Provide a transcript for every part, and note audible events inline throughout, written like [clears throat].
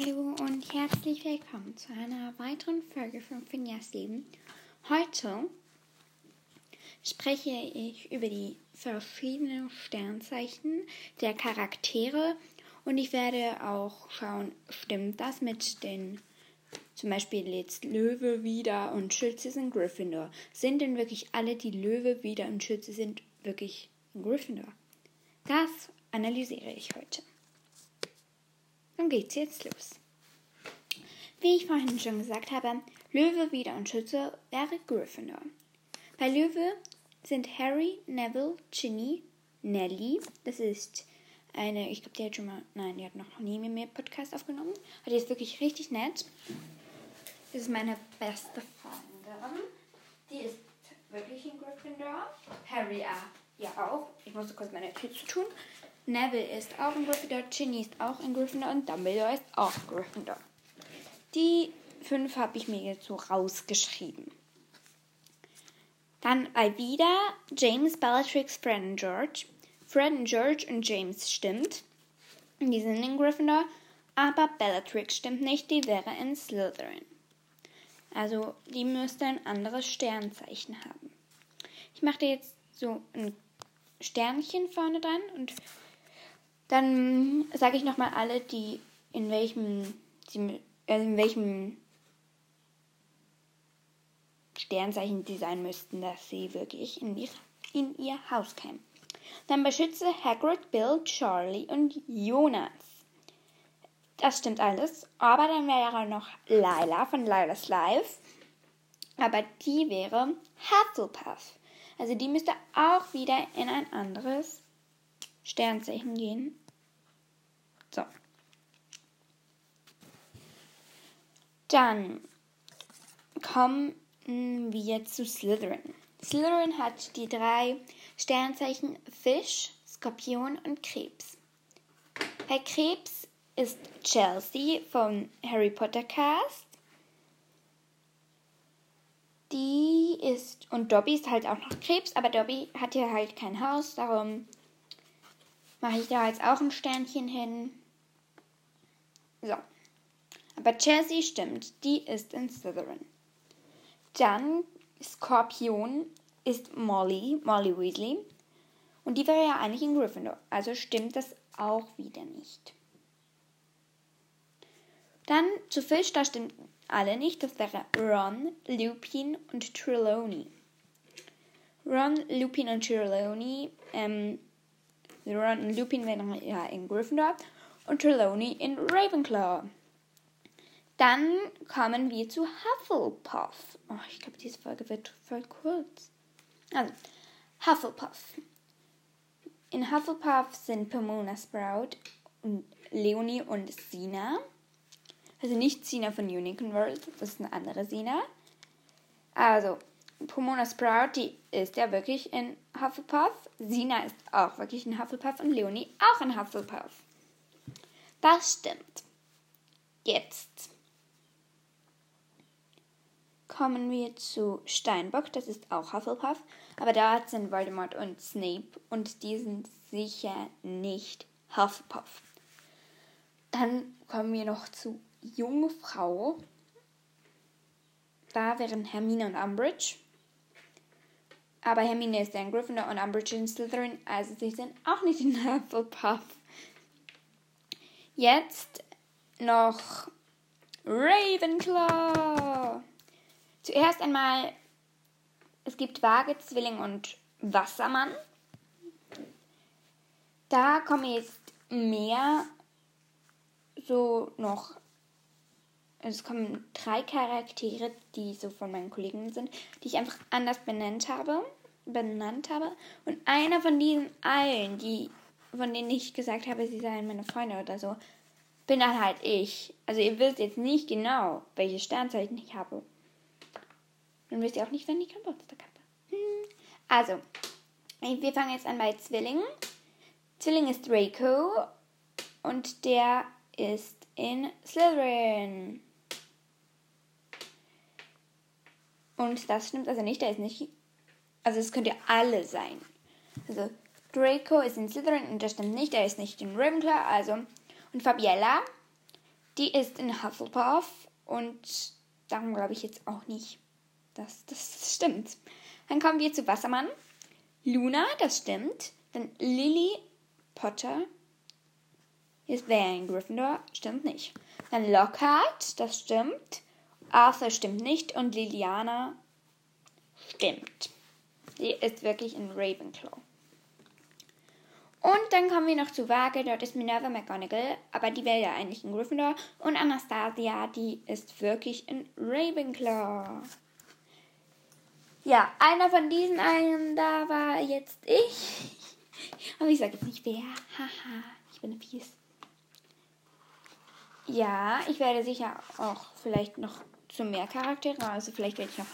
Hallo und herzlich willkommen zu einer weiteren Folge von Finjas Leben. Heute spreche ich über die verschiedenen Sternzeichen der Charaktere und ich werde auch schauen, stimmt das mit den zum Beispiel jetzt Löwe wieder und Schütze sind Gryffindor. Sind denn wirklich alle, die Löwe wieder und Schütze sind, wirklich Gryffindor? Das analysiere ich heute. Dann geht's jetzt los. Wie ich vorhin schon gesagt habe, Löwe, Wieder und Schütze wäre Gryffindor. Bei Löwe sind Harry, Neville, Ginny, Nelly, das ist eine, ich glaube, die hat schon mal, nein, die hat noch nie mit mir Podcast aufgenommen, aber die ist wirklich richtig nett. Das ist meine beste Freundin. Die ist wirklich in Gryffindor. Harry ja auch. Ich musste kurz meine Tür zu tun. Neville ist auch in Gryffindor, Ginny ist auch in Gryffindor und Dumbledore ist auch in Gryffindor. Die fünf habe ich mir jetzt so rausgeschrieben. Dann wieder James, Bellatrix, Fred und George. Fred und George und James stimmt. Die sind in Gryffindor. Aber Bellatrix stimmt nicht, die wäre in Slytherin. Also die müsste ein anderes Sternzeichen haben. Ich mache jetzt so ein Sternchen vorne dran und dann sage ich nochmal alle, die in welchem, äh, in welchem Sternzeichen sie sein müssten, dass sie wirklich in ihr, in ihr Haus kämen. Dann beschütze Hagrid, Bill, Charlie und Jonas. Das stimmt alles. Aber dann wäre noch Lila von Lila's Life. Aber die wäre Hufflepuff. Also die müsste auch wieder in ein anderes Sternzeichen gehen. Dann kommen wir zu Slytherin. Slytherin hat die drei Sternzeichen Fisch, Skorpion und Krebs. Bei Krebs ist Chelsea vom Harry Potter Cast. Die ist, und Dobby ist halt auch noch Krebs, aber Dobby hat ja halt kein Haus, darum mache ich da jetzt auch ein Sternchen hin. So. Aber Chelsea stimmt, die ist in Slytherin. Dann Skorpion ist Molly, Molly Weasley. Und die wäre ja eigentlich in Gryffindor. Also stimmt das auch wieder nicht. Dann zu Fisch, da stimmt alle nicht. Das wäre Ron, Lupin und Trelawney. Ron, Lupin und Trelawney ähm, Ron und Lupin wären ja in Gryffindor und Trelawney in Ravenclaw. Dann kommen wir zu Hufflepuff. Oh, ich glaube, diese Folge wird voll kurz. Also, Hufflepuff. In Hufflepuff sind Pomona Sprout und Leonie und Sina. Also nicht Sina von Unicorn World, das ist eine andere Sina. Also, Pomona Sprout, die ist ja wirklich in Hufflepuff. Sina ist auch wirklich in Hufflepuff und Leonie auch in Hufflepuff. Das stimmt. Jetzt kommen wir zu Steinbock, das ist auch Hufflepuff, aber da sind Voldemort und Snape und die sind sicher nicht Hufflepuff. Dann kommen wir noch zu Jungfrau. Da wären Hermine und Umbridge. Aber Hermine ist ein Gryffindor und Umbridge in Slytherin, also sie sind auch nicht in Hufflepuff. Jetzt noch Ravenclaw. Zuerst einmal, es gibt Waage, Zwilling und Wassermann. Da kommen jetzt mehr so noch. Es kommen drei Charaktere, die so von meinen Kollegen sind, die ich einfach anders benannt habe. Benannt habe. Und einer von diesen allen, die, von denen ich gesagt habe, sie seien meine Freunde oder so, bin dann halt ich. Also ihr wisst jetzt nicht genau, welche Sternzeichen ich habe. Dann wisst ihr auch nicht, wenn ich Geburtstag habe. Hm. Also, wir fangen jetzt an bei Zwilling. Zwilling ist Draco und der ist in Slytherin. Und das stimmt also nicht, der ist nicht. Also es könnte alle sein. Also Draco ist in Slytherin und das stimmt nicht, der ist nicht in Ravenclaw, also und Fabiella die ist in Hufflepuff und darum glaube ich jetzt auch nicht, dass das stimmt. Dann kommen wir zu Wassermann. Luna, das stimmt. Dann Lily Potter. Ist wer in Gryffindor? Stimmt nicht. Dann Lockhart, das stimmt. Arthur stimmt nicht. Und Liliana stimmt. Sie ist wirklich in Ravenclaw. Und dann kommen wir noch zu Waage, dort ist Minerva McGonagall, aber die wäre ja eigentlich in Gryffindor. Und Anastasia, die ist wirklich in Ravenclaw. Ja, einer von diesen einen, da war jetzt ich. [laughs] Aber ich sage jetzt nicht wer. Haha, ich bin fies. Ja, ich werde sicher auch vielleicht noch zu mehr Charakteren, also vielleicht werde ich noch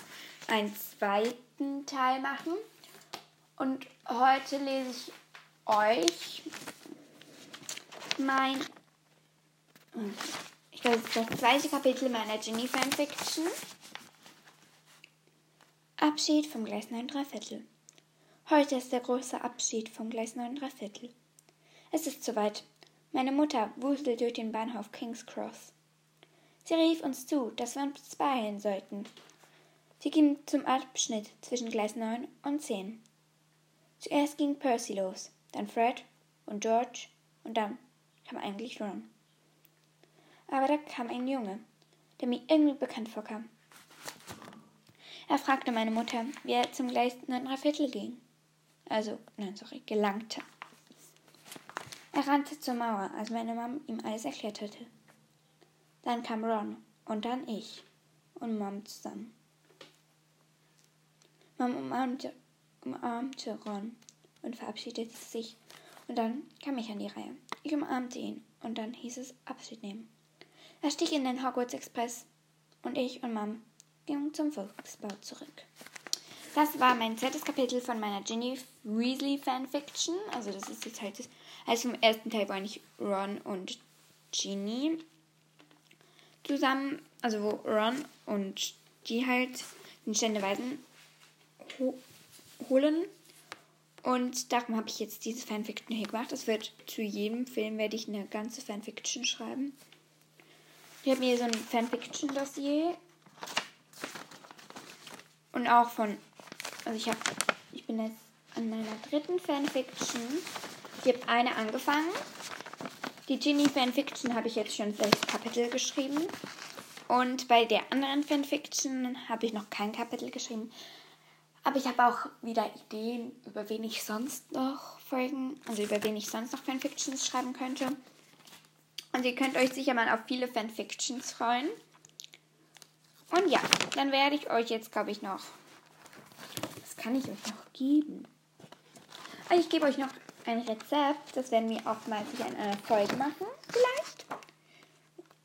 einen zweiten Teil machen. Und heute lese ich euch mein, ich glaube, das ist das zweite Kapitel meiner Ginny Fanfiction. Abschied vom Gleis 9 Viertel. Heute ist der große Abschied vom Gleis 9 Viertel. Es ist soweit. Meine Mutter wuselt durch den Bahnhof King's Cross. Sie rief uns zu, dass wir uns beeilen sollten. Sie ging zum Abschnitt zwischen Gleis 9 und 10. Zuerst ging Percy los dann Fred und George und dann kam eigentlich Ron. Aber da kam ein Junge, der mir irgendwie bekannt vorkam. Er fragte meine Mutter, wie er zum Gleis 9 Viertel ging. Also, nein, sorry, gelangte. Er rannte zur Mauer, als meine Mom ihm alles erklärt hatte. Dann kam Ron und dann ich und Mom zusammen. Mom umarmte, umarmte Ron und verabschiedete sich. Und dann kam ich an die Reihe. Ich umarmte ihn und dann hieß es Abschied nehmen. Er stieg in den Hogwarts Express und ich und Mom gingen zum Volksbau zurück. Das war mein zweites Kapitel von meiner Ginny Weasley Fanfiction. Also das ist jetzt halt das, also vom ersten Teil war nicht Ron und Ginny zusammen, also wo Ron und die halt den Ständeweisen ho holen und darum habe ich jetzt diese Fanfiction hier gemacht. Es wird zu jedem Film werde ich eine ganze Fanfiction schreiben. Ich habe mir so ein Fanfiction-Dossier. Und auch von. Also ich habe. Ich bin jetzt an meiner dritten Fanfiction. Ich habe eine angefangen. Die Ginny Fanfiction habe ich jetzt schon sechs Kapitel geschrieben. Und bei der anderen Fanfiction habe ich noch kein Kapitel geschrieben. Aber ich habe auch wieder Ideen, über wen ich sonst noch Folgen, also über wen ich sonst noch Fanfictions schreiben könnte. Und ihr könnt euch sicher mal auf viele Fanfictions freuen. Und ja, dann werde ich euch jetzt, glaube ich, noch. Was kann ich euch noch geben? Also ich gebe euch noch ein Rezept. Das werden wir sicher in einer Folge machen. Vielleicht.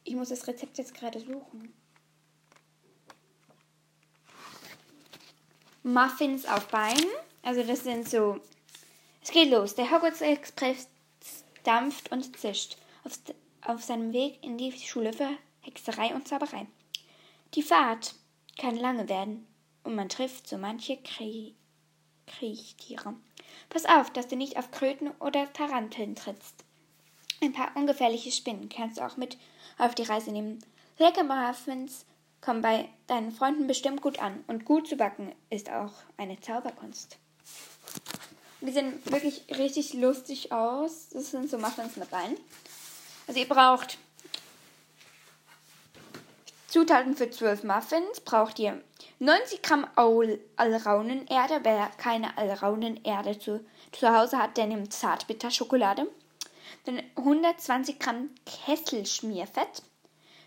Ich muss das Rezept jetzt gerade suchen. Muffins auf Beinen. Also das sind so. Es geht los. Der Hogwarts Express dampft und zischt auf, auf seinem Weg in die Schule für Hexerei und Zauberei. Die Fahrt kann lange werden und man trifft so manche Krie Kriechtiere. Pass auf, dass du nicht auf Kröten oder Taranteln trittst. Ein paar ungefährliche Spinnen kannst du auch mit auf die Reise nehmen. Lecker Muffins kommen bei deinen Freunden bestimmt gut an. Und gut zu backen ist auch eine Zauberkunst. Die sehen wirklich richtig lustig aus. Das sind so Muffins mit rein. Also ihr braucht Zutaten für 12 Muffins. Braucht ihr 90 Gramm Alraunenerde. Wer keine Alraunenerde zu, zu Hause hat, der nimmt Zartbitterschokolade. Dann 120 Gramm Kesselschmierfett.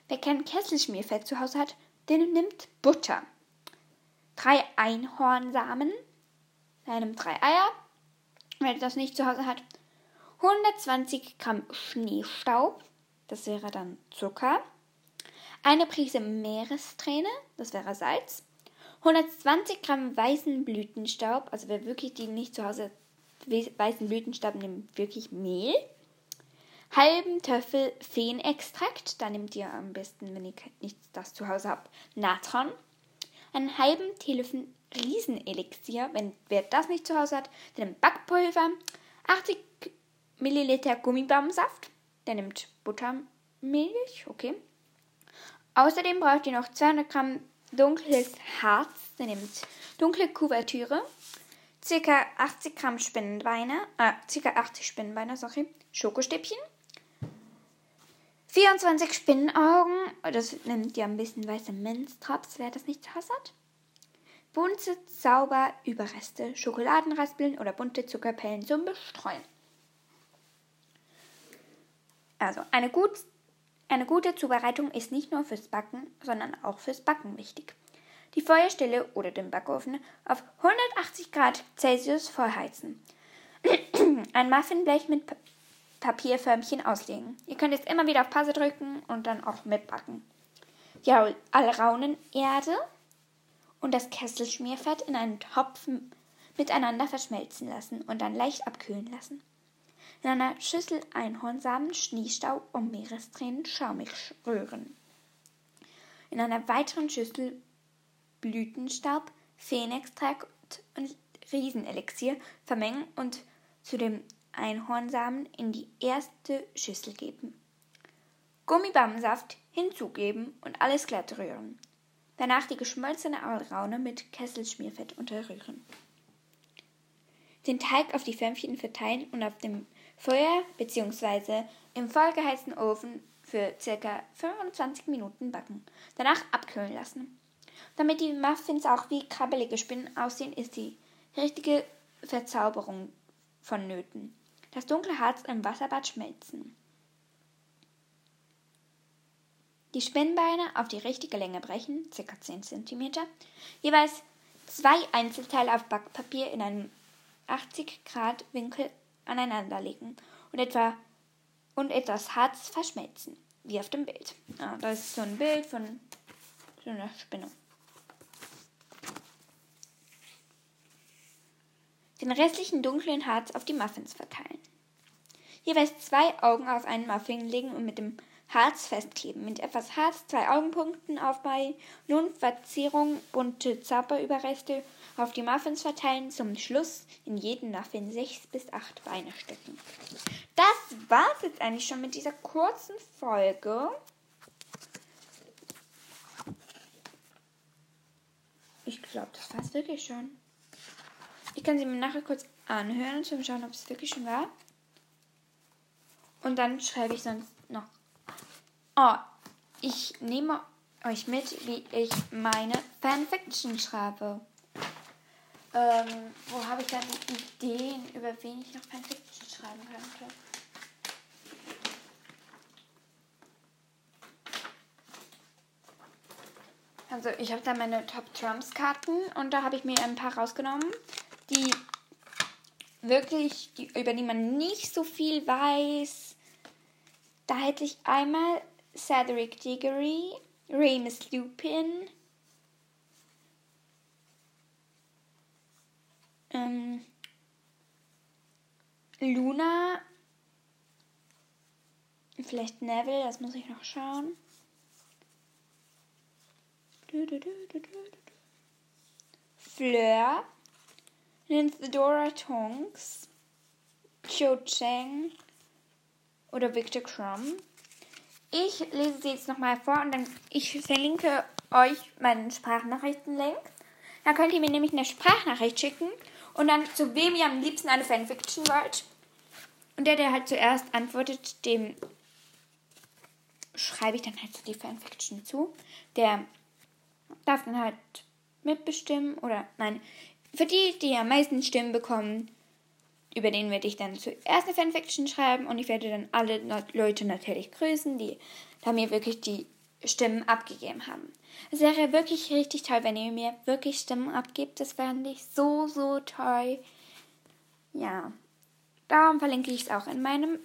Wer kein Kesselschmierfett zu Hause hat, der nimmt Butter. Drei Einhornsamen. Nimmt drei Eier. Wer das nicht zu Hause hat, 120 Gramm Schneestaub. Das wäre dann Zucker. Eine Prise Meeresträne. Das wäre Salz. 120 Gramm weißen Blütenstaub. Also wer wirklich die nicht zu Hause weißen Blütenstaub nimmt, wirklich Mehl halben Töffel Feenextrakt, da nehmt ihr am besten, wenn ihr nicht das zu Hause habt, Natron, einen halben Teelöffel Riesenelixier, wenn wer das nicht zu Hause hat, dann nimmt Backpulver, 80 Milliliter Gummibaumsaft, der nimmt Buttermilch, Milch, okay. Außerdem braucht ihr noch 200 Gramm dunkles Harz, ihr nehmt dunkle Kuvertüre, ca. 80 Gramm Spinnenbeine, äh, ca. 80 Spinnenbeine, sorry, Schokostäbchen, 24 Spinnenaugen, das nimmt ja ein bisschen weiße Minztraps, wer das nicht hasst. Bunte Zauberüberreste, Schokoladenraspeln oder bunte Zuckerpellen zum Bestreuen. Also eine, gut, eine gute Zubereitung ist nicht nur fürs Backen, sondern auch fürs Backen wichtig. Die Feuerstelle oder den Backofen auf 180 Grad Celsius vorheizen. [clears throat] Ein Muffinblech mit Papierförmchen auslegen. Ihr könnt jetzt immer wieder auf Pause drücken und dann auch mitbacken. Die Alraunenerde und das Kesselschmierfett in einen Topf miteinander verschmelzen lassen und dann leicht abkühlen lassen. In einer Schüssel Einhornsamen, Schneestaub und Meerestränen schaumig rühren. In einer weiteren Schüssel Blütenstaub, Feenextrakt und Riesenelixier vermengen und zu dem Einhornsamen in die erste Schüssel geben. Gummibammensaft hinzugeben und alles glatt rühren. Danach die geschmolzene Alraune mit Kesselschmierfett unterrühren. Den Teig auf die Förmchen verteilen und auf dem Feuer bzw. im vollgeheizten Ofen für ca. 25 Minuten backen. Danach abkühlen lassen. Damit die Muffins auch wie krabbelige Spinnen aussehen, ist die richtige Verzauberung vonnöten. Das dunkle Harz im Wasserbad schmelzen. Die Spinnbeine auf die richtige Länge brechen, ca. 10 cm. Jeweils zwei Einzelteile auf Backpapier in einem 80 Grad Winkel aneinanderlegen und etwa und etwas Harz verschmelzen, wie auf dem Bild. Ah, das ist so ein Bild von so einer Spinne. Den restlichen dunklen Harz auf die Muffins verteilen. Jeweils zwei Augen auf einen Muffin legen und mit dem Harz festkleben. Mit etwas Harz zwei Augenpunkten aufbei. Nun Verzierung bunte Zauberüberreste auf die Muffins verteilen. Zum Schluss in jeden Muffin sechs bis acht Beine stecken. Das war's jetzt eigentlich schon mit dieser kurzen Folge. Ich glaube, das war's wirklich schon. Ich kann sie mir nachher kurz anhören, um zu schauen, ob es wirklich schon war. Und dann schreibe ich sonst noch Oh, ich nehme euch mit, wie ich meine Fanfiction schreibe. Ähm, wo habe ich dann Ideen, über wen ich noch Fanfiction schreiben könnte? Also ich habe da meine Top Trumps Karten und da habe ich mir ein paar rausgenommen, die wirklich, die, über die man nicht so viel weiß. Da hätte ich einmal Cedric Diggory, Remus Lupin, ähm, Luna, vielleicht Neville, das muss ich noch schauen. Fleur, Nymphedora Tonks, Cho Chang oder Victor Crumb. Ich lese sie jetzt nochmal vor und dann ich verlinke euch meinen Sprachnachrichtenlink. Da könnt ihr mir nämlich eine Sprachnachricht schicken und dann zu wem ihr am liebsten eine Fanfiction wollt. Und der, der halt zuerst antwortet, dem schreibe ich dann halt so die Fanfiction zu. Der darf dann halt mitbestimmen oder nein, für die, die am meisten Stimmen bekommen, über den werde ich dann zuerst eine Fanfiction schreiben und ich werde dann alle Leute natürlich grüßen, die da mir wirklich die Stimmen abgegeben haben. Es wäre wirklich richtig toll, wenn ihr mir wirklich Stimmen abgebt. Das fände ich so, so toll. Ja, darum verlinke ich es auch in meinem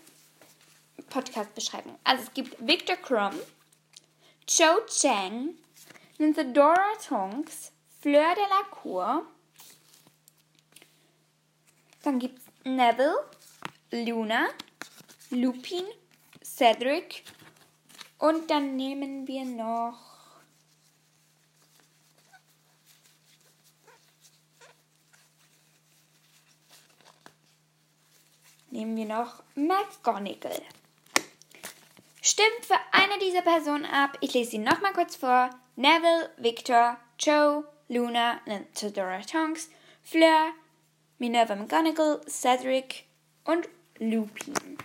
Podcast-Beschreibung. Also es gibt Victor Crumb, Cho Chang, Nynthadora Tonks, Fleur de la Cour, dann gibt es Neville, Luna, Lupin, Cedric und dann nehmen wir noch nehmen wir noch McGonagall. Stimmt für eine dieser Personen ab. Ich lese sie nochmal kurz vor. Neville, Victor, Joe, Luna, Theodora Tonks, Fleur, Minerva McGonagall, Cedric und Lupin.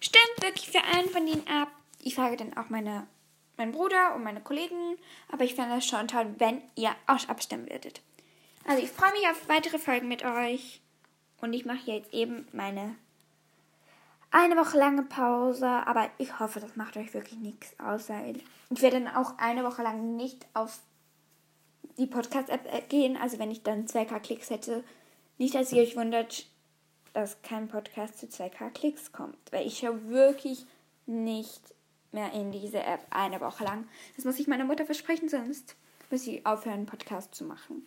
Stimmt wirklich für einen von ihnen ab. Ich frage dann auch meine, meinen Bruder und meine Kollegen, aber ich fände es schon toll, wenn ihr auch abstimmen würdet. Also ich freue mich auf weitere Folgen mit euch und ich mache jetzt eben meine eine Woche lange Pause, aber ich hoffe, das macht euch wirklich nichts aus. Ich werde dann auch eine Woche lang nicht auf die Podcast-App gehen. Also wenn ich dann 2K-Klicks hätte, nicht, dass ihr euch wundert, dass kein Podcast zu 2K-Klicks kommt. Weil ich schaue wirklich nicht mehr in diese App eine Woche lang. Das muss ich meiner Mutter versprechen, sonst muss sie aufhören, Podcast zu machen.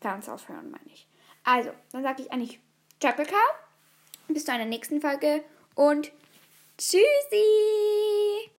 Ganz aufhören, meine ich. Also, dann sage ich eigentlich Kakao. Bis zu einer nächsten Folge und tschüssi!